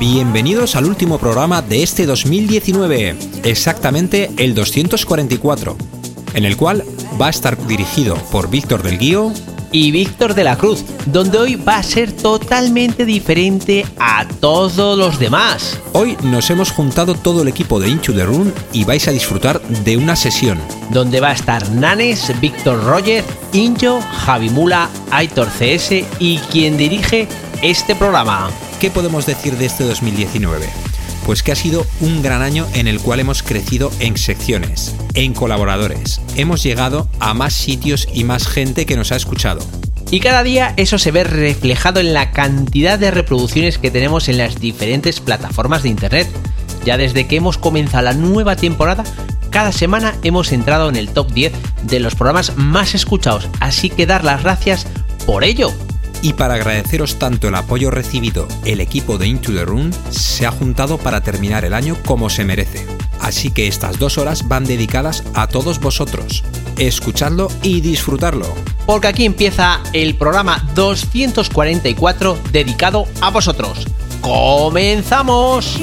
Bienvenidos al último programa de este 2019, exactamente el 244, en el cual va a estar dirigido por Víctor del Guío y Víctor de la Cruz, donde hoy va a ser totalmente diferente a todos los demás. Hoy nos hemos juntado todo el equipo de Into the Room y vais a disfrutar de una sesión. Donde va a estar Nanes, Víctor Roger, Injo, Javi Mula, Aitor CS y quien dirige este programa. ¿Qué podemos decir de este 2019? Pues que ha sido un gran año en el cual hemos crecido en secciones, en colaboradores. Hemos llegado a más sitios y más gente que nos ha escuchado. Y cada día eso se ve reflejado en la cantidad de reproducciones que tenemos en las diferentes plataformas de Internet. Ya desde que hemos comenzado la nueva temporada, cada semana hemos entrado en el top 10 de los programas más escuchados, así que dar las gracias por ello. Y para agradeceros tanto el apoyo recibido, el equipo de Into the Room se ha juntado para terminar el año como se merece. Así que estas dos horas van dedicadas a todos vosotros. Escuchadlo y disfrutarlo. Porque aquí empieza el programa 244 dedicado a vosotros. ¡Comenzamos!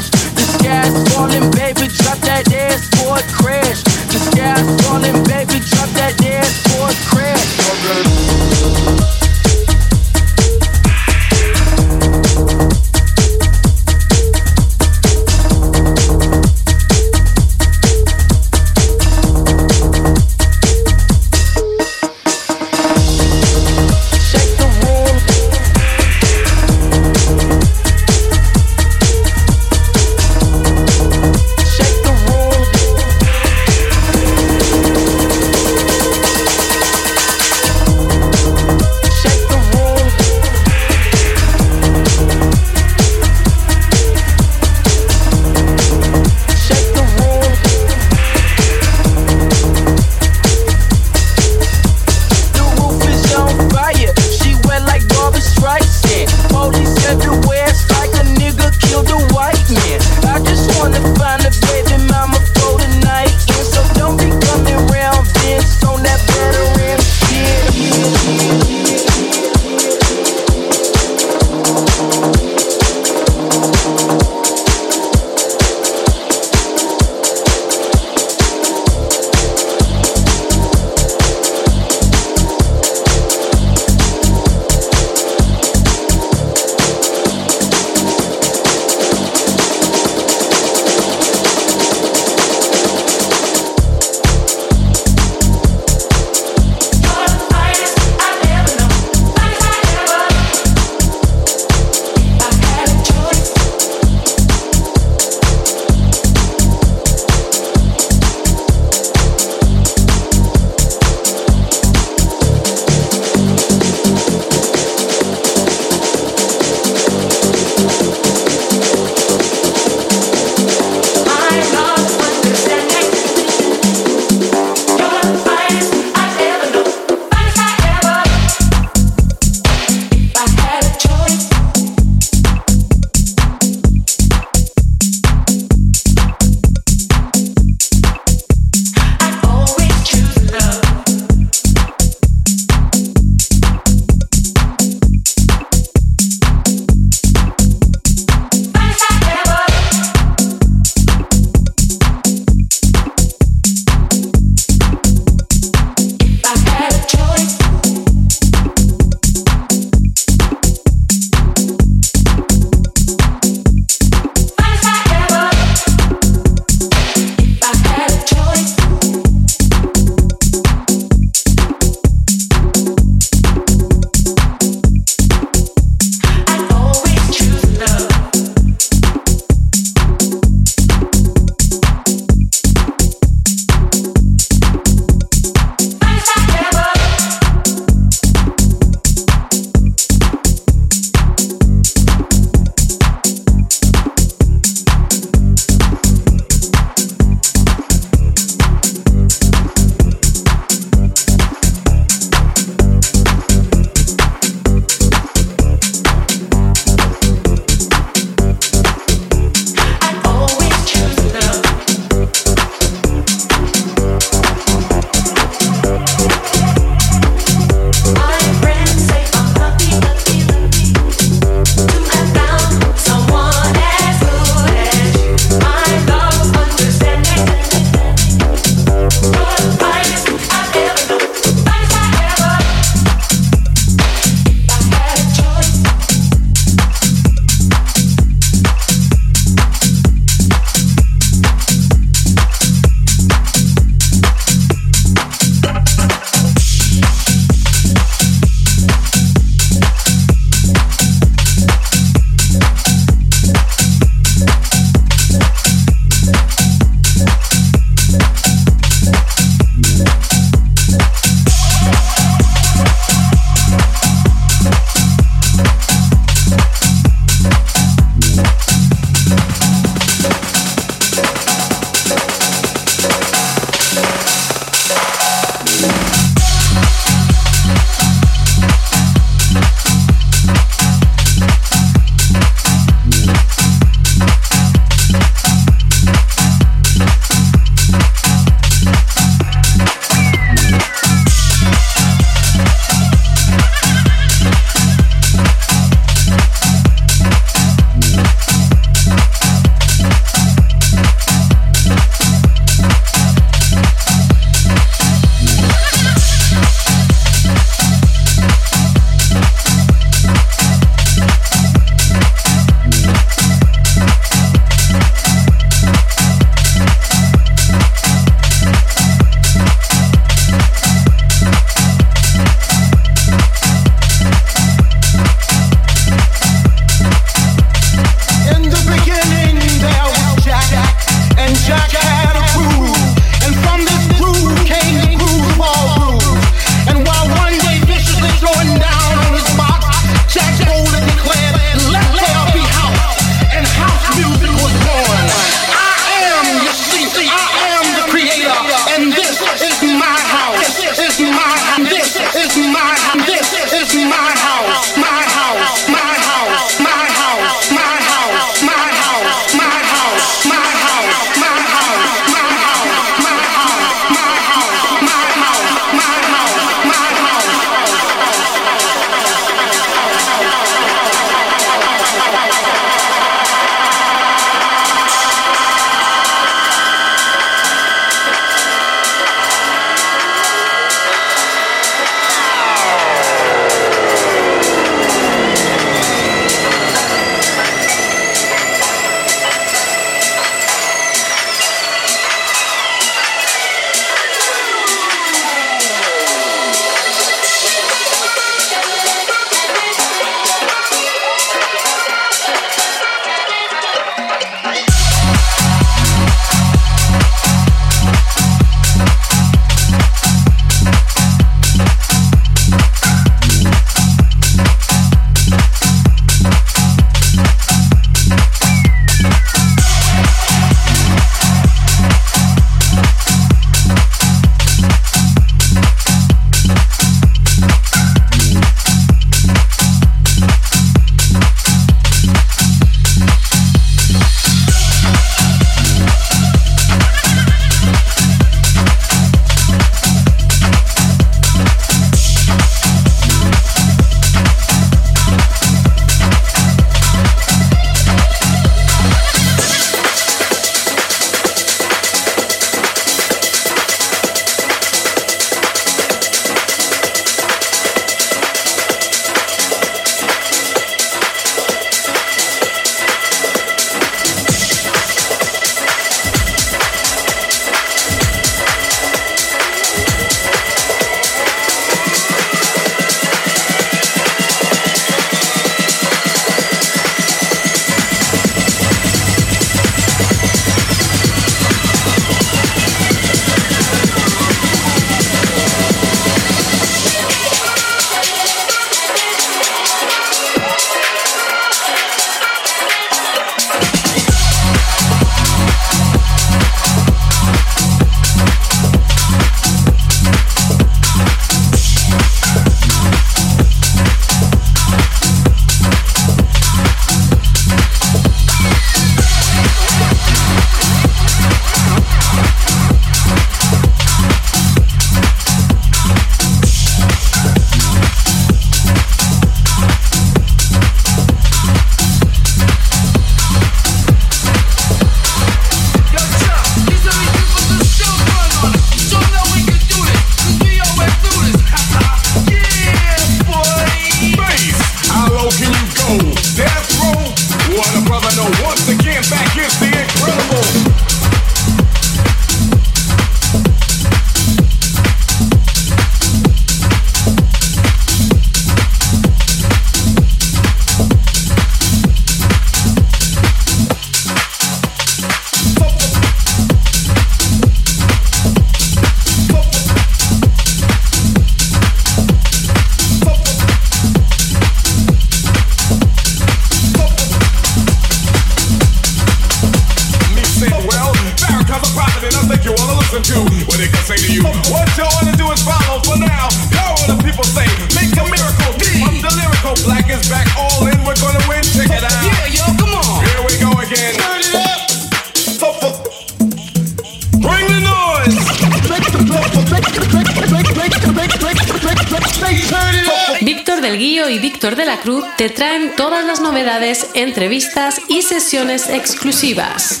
entrevistas y sesiones exclusivas.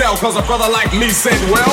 cause a brother like me said, well,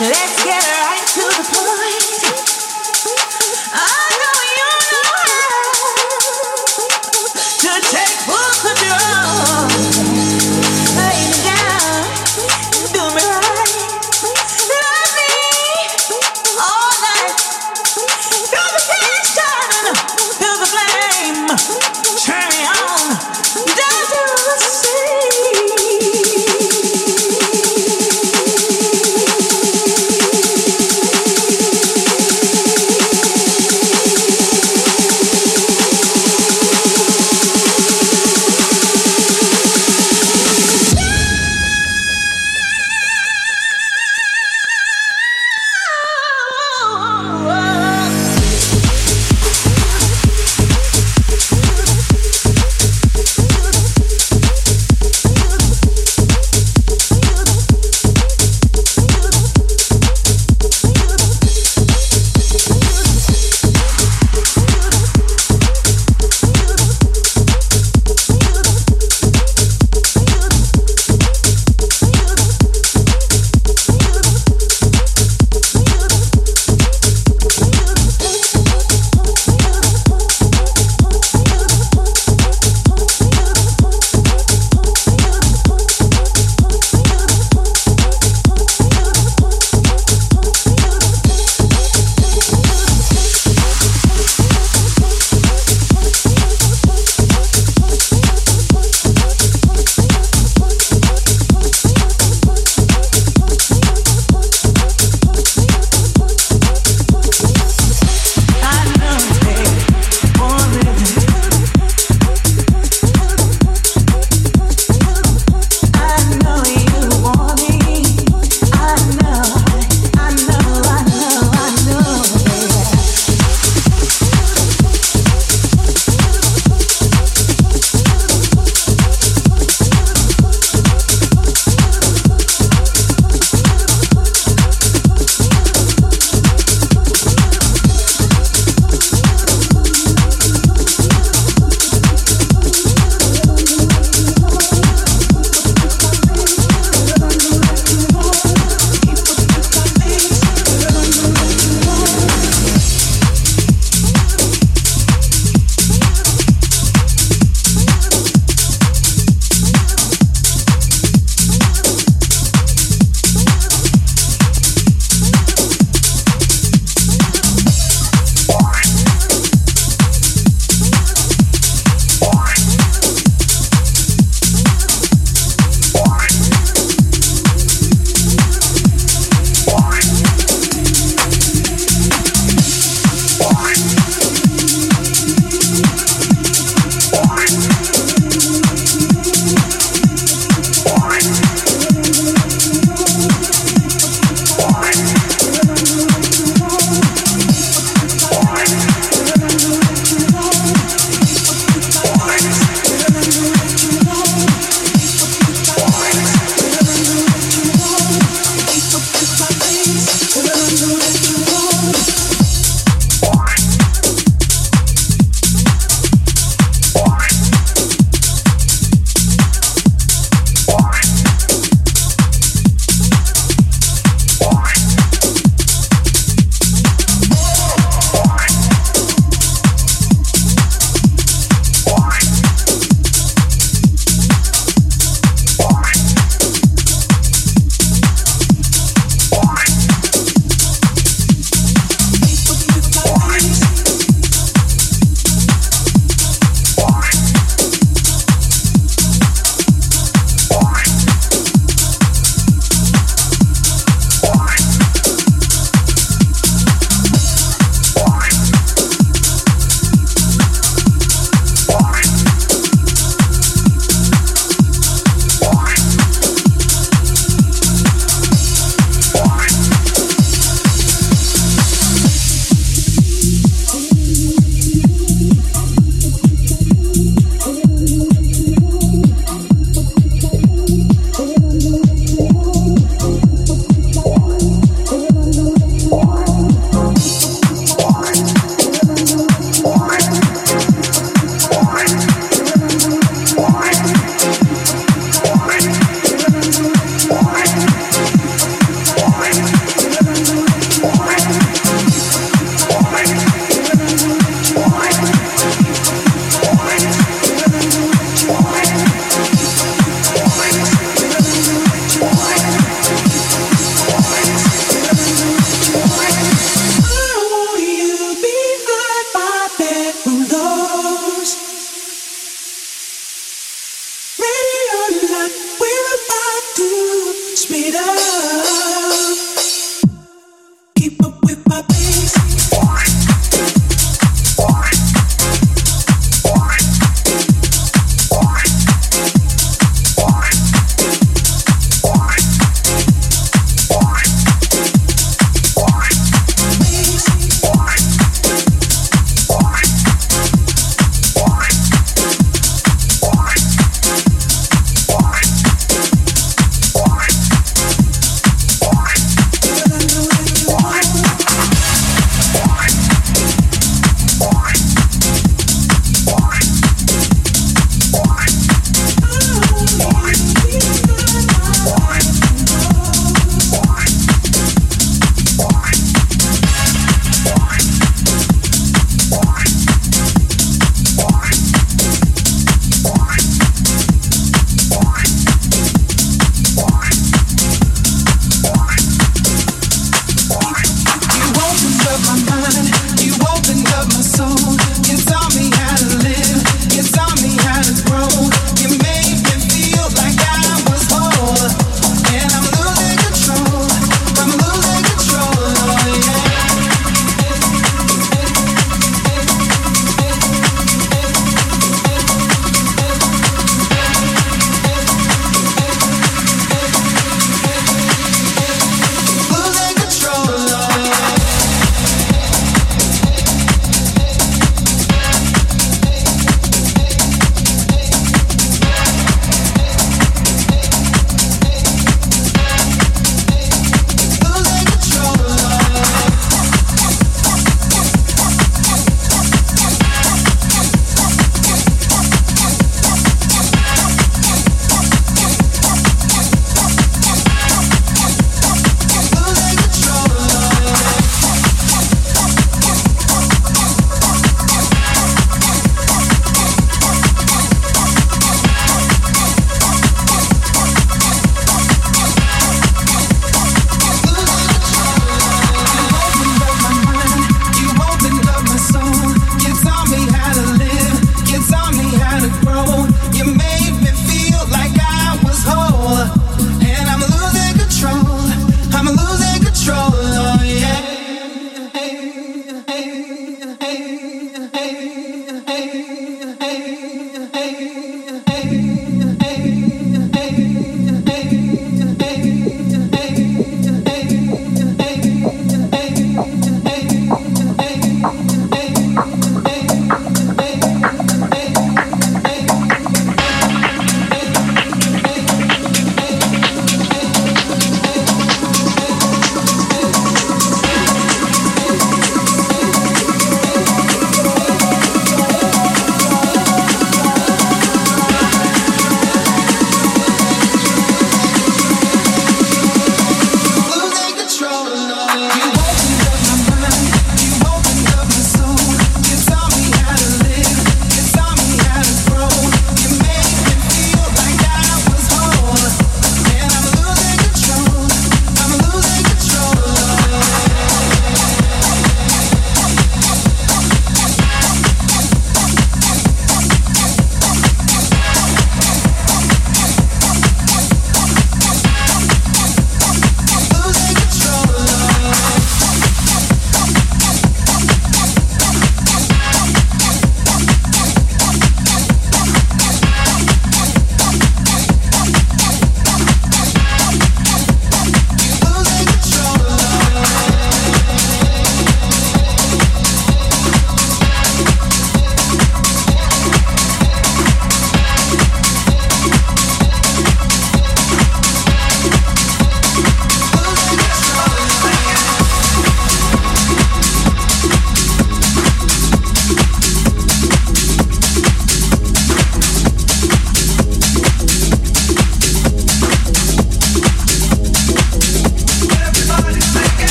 Let's get right to the point.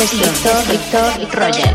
Incession, Víctor, Roger,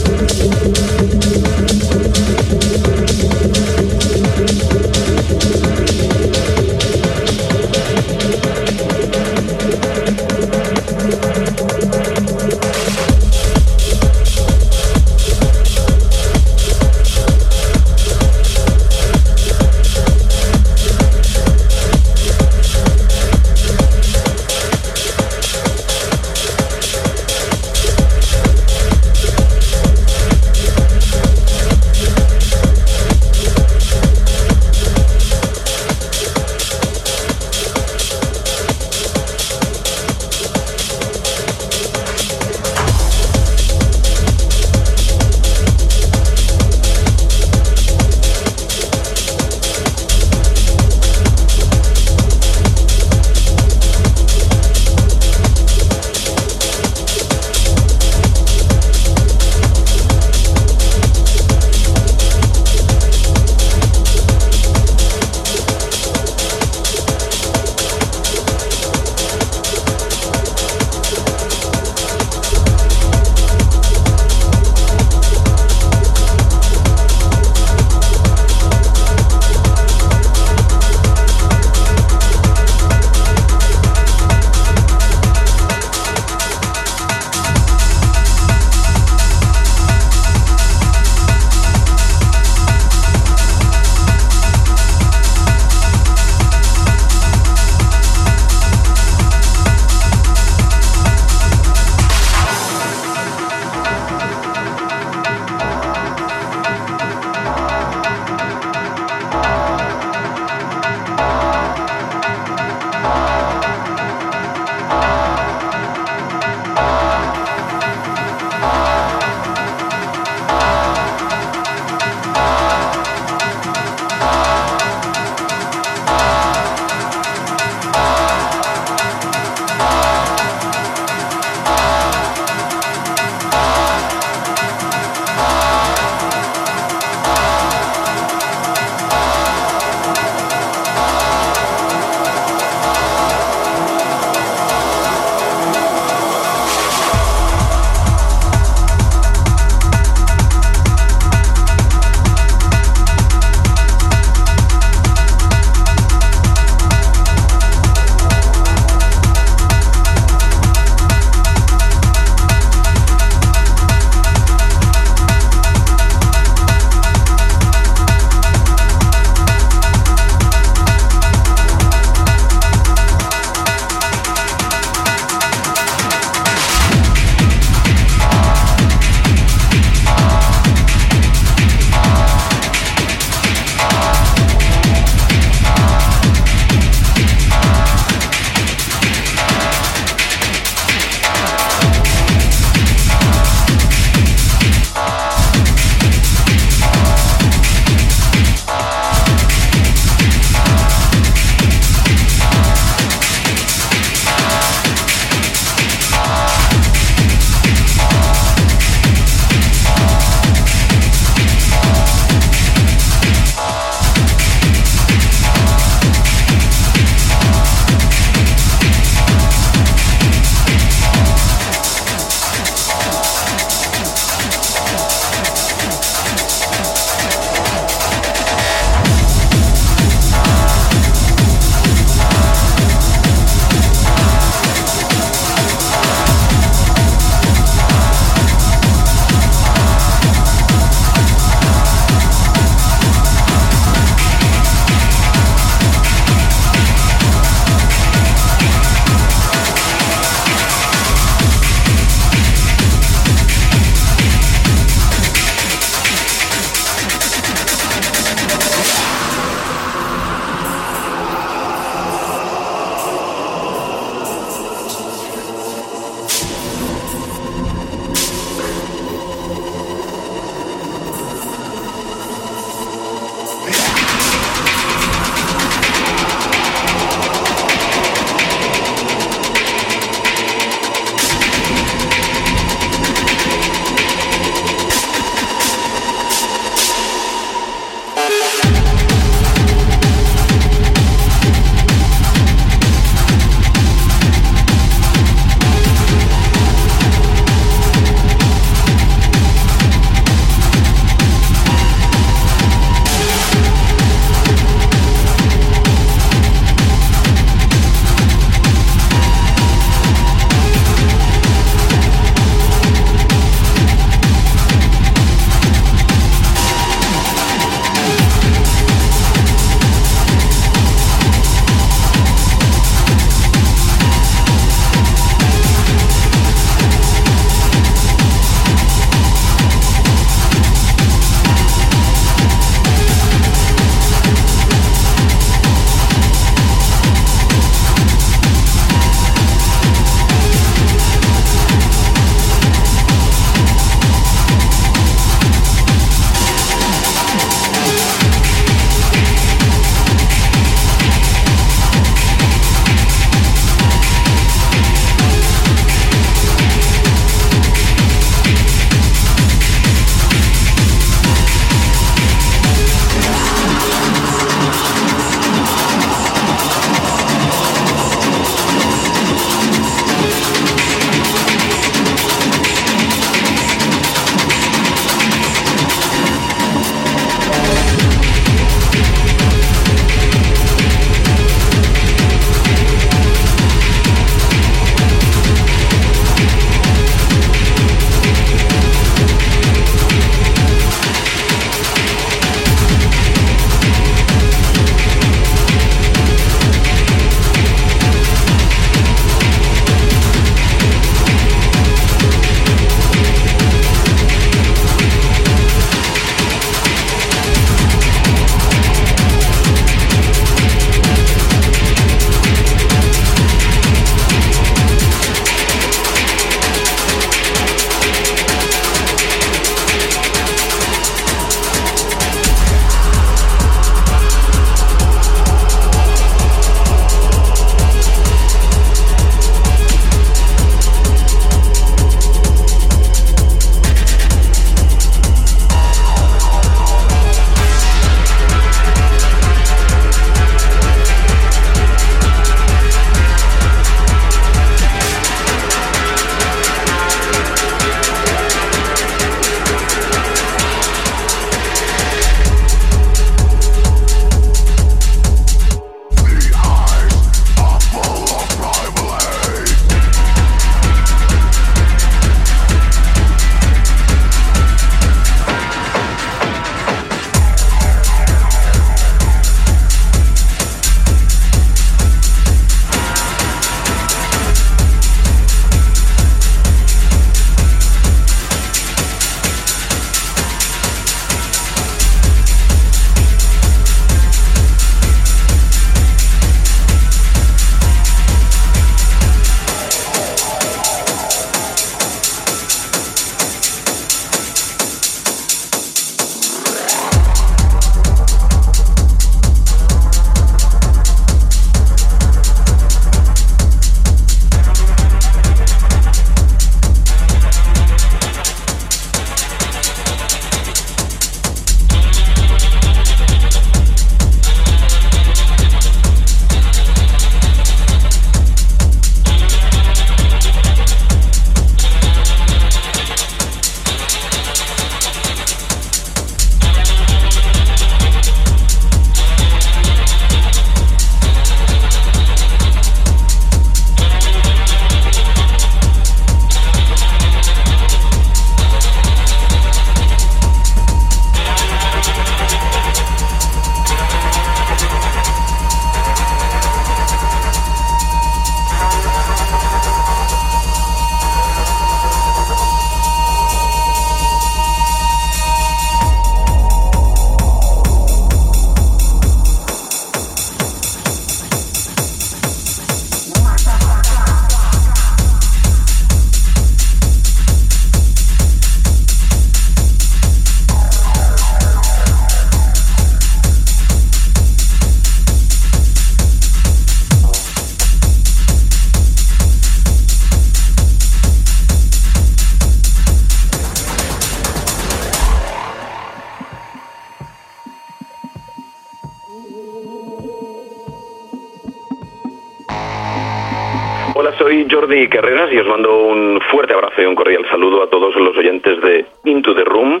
Jordi Carreras y os mando un fuerte abrazo y un cordial saludo a todos los oyentes de Into the Room.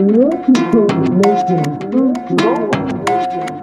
Love Nation. Love Nation.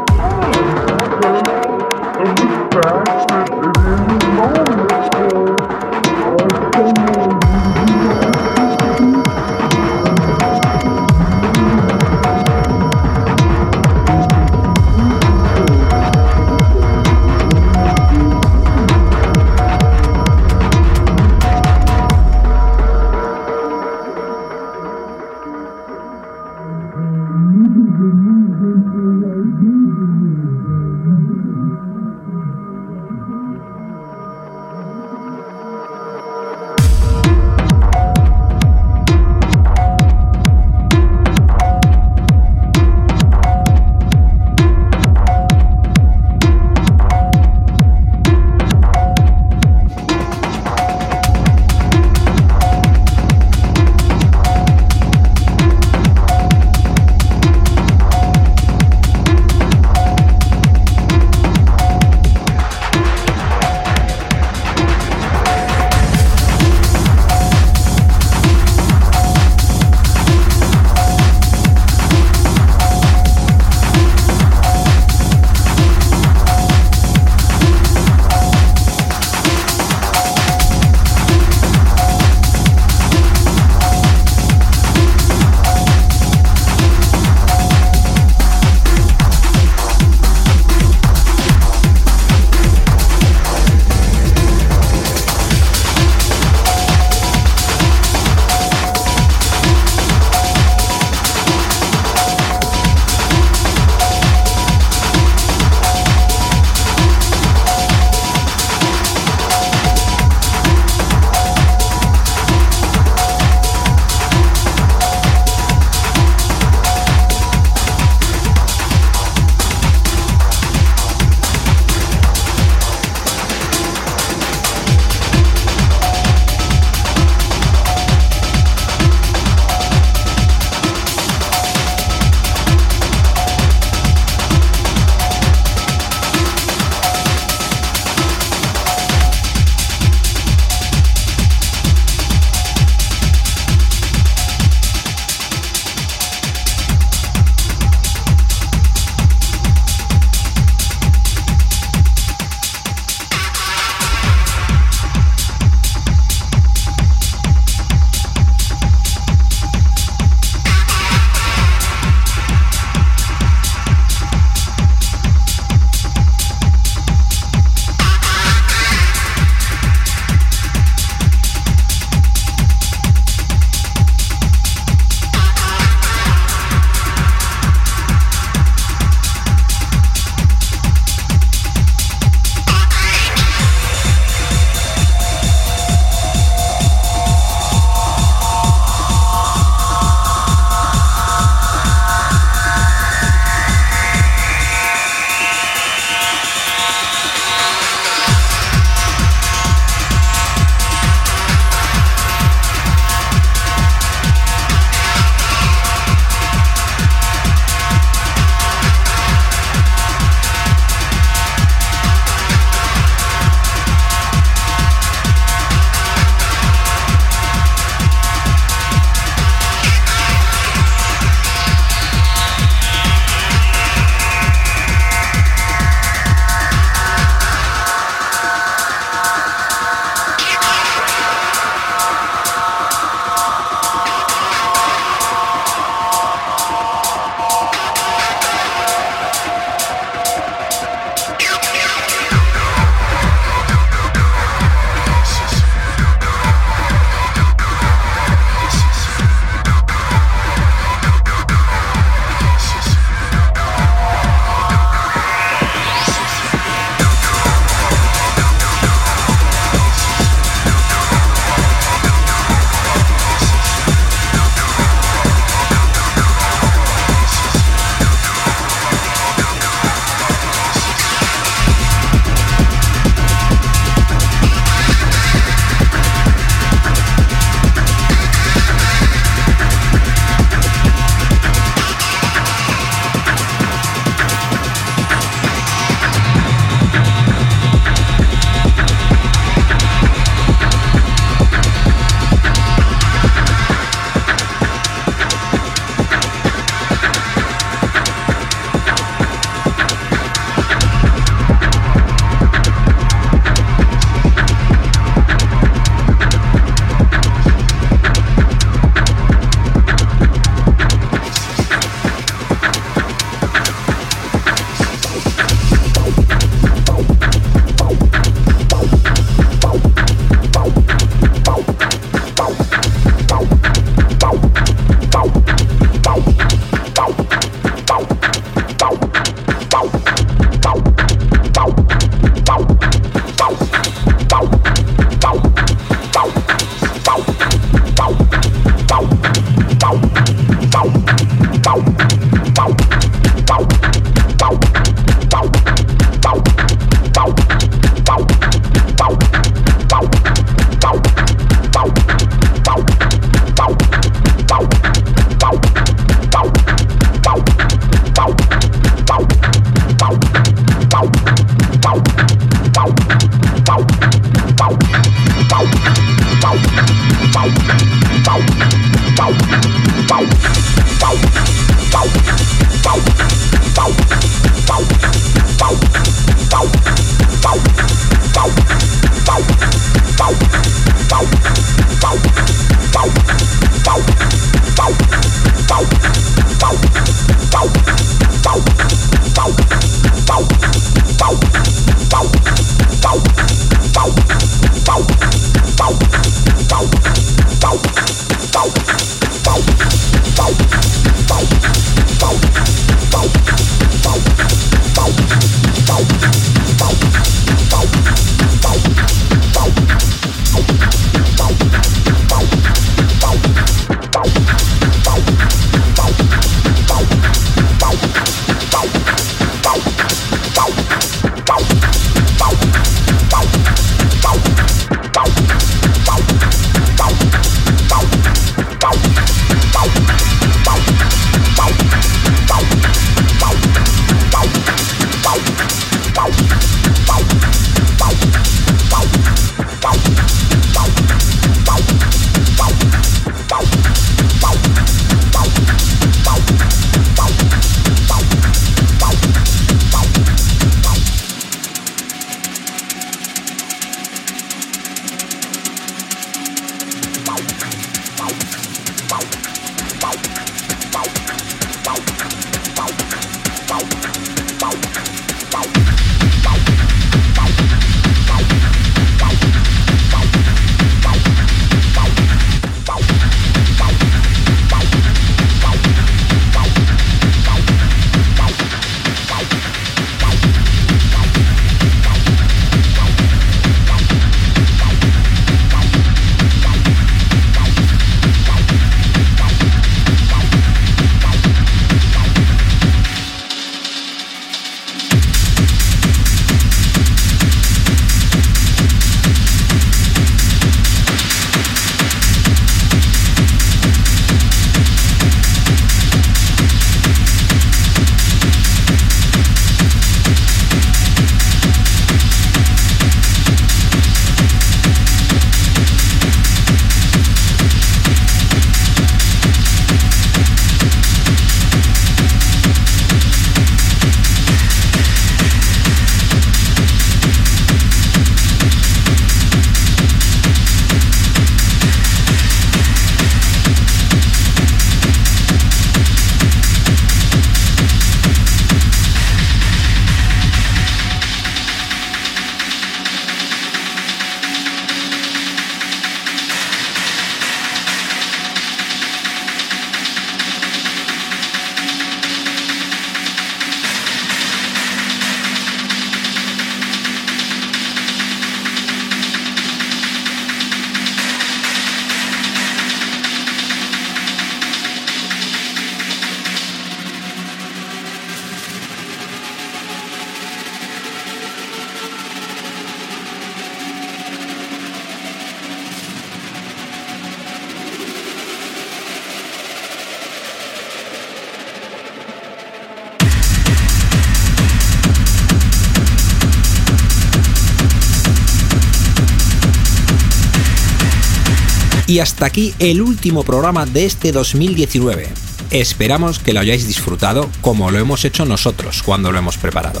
Y hasta aquí el último programa de este 2019. Esperamos que lo hayáis disfrutado como lo hemos hecho nosotros cuando lo hemos preparado.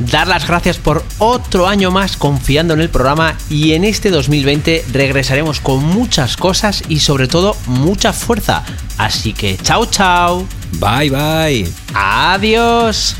Dar las gracias por otro año más confiando en el programa y en este 2020 regresaremos con muchas cosas y sobre todo mucha fuerza. Así que chao chao. Bye bye. Adiós.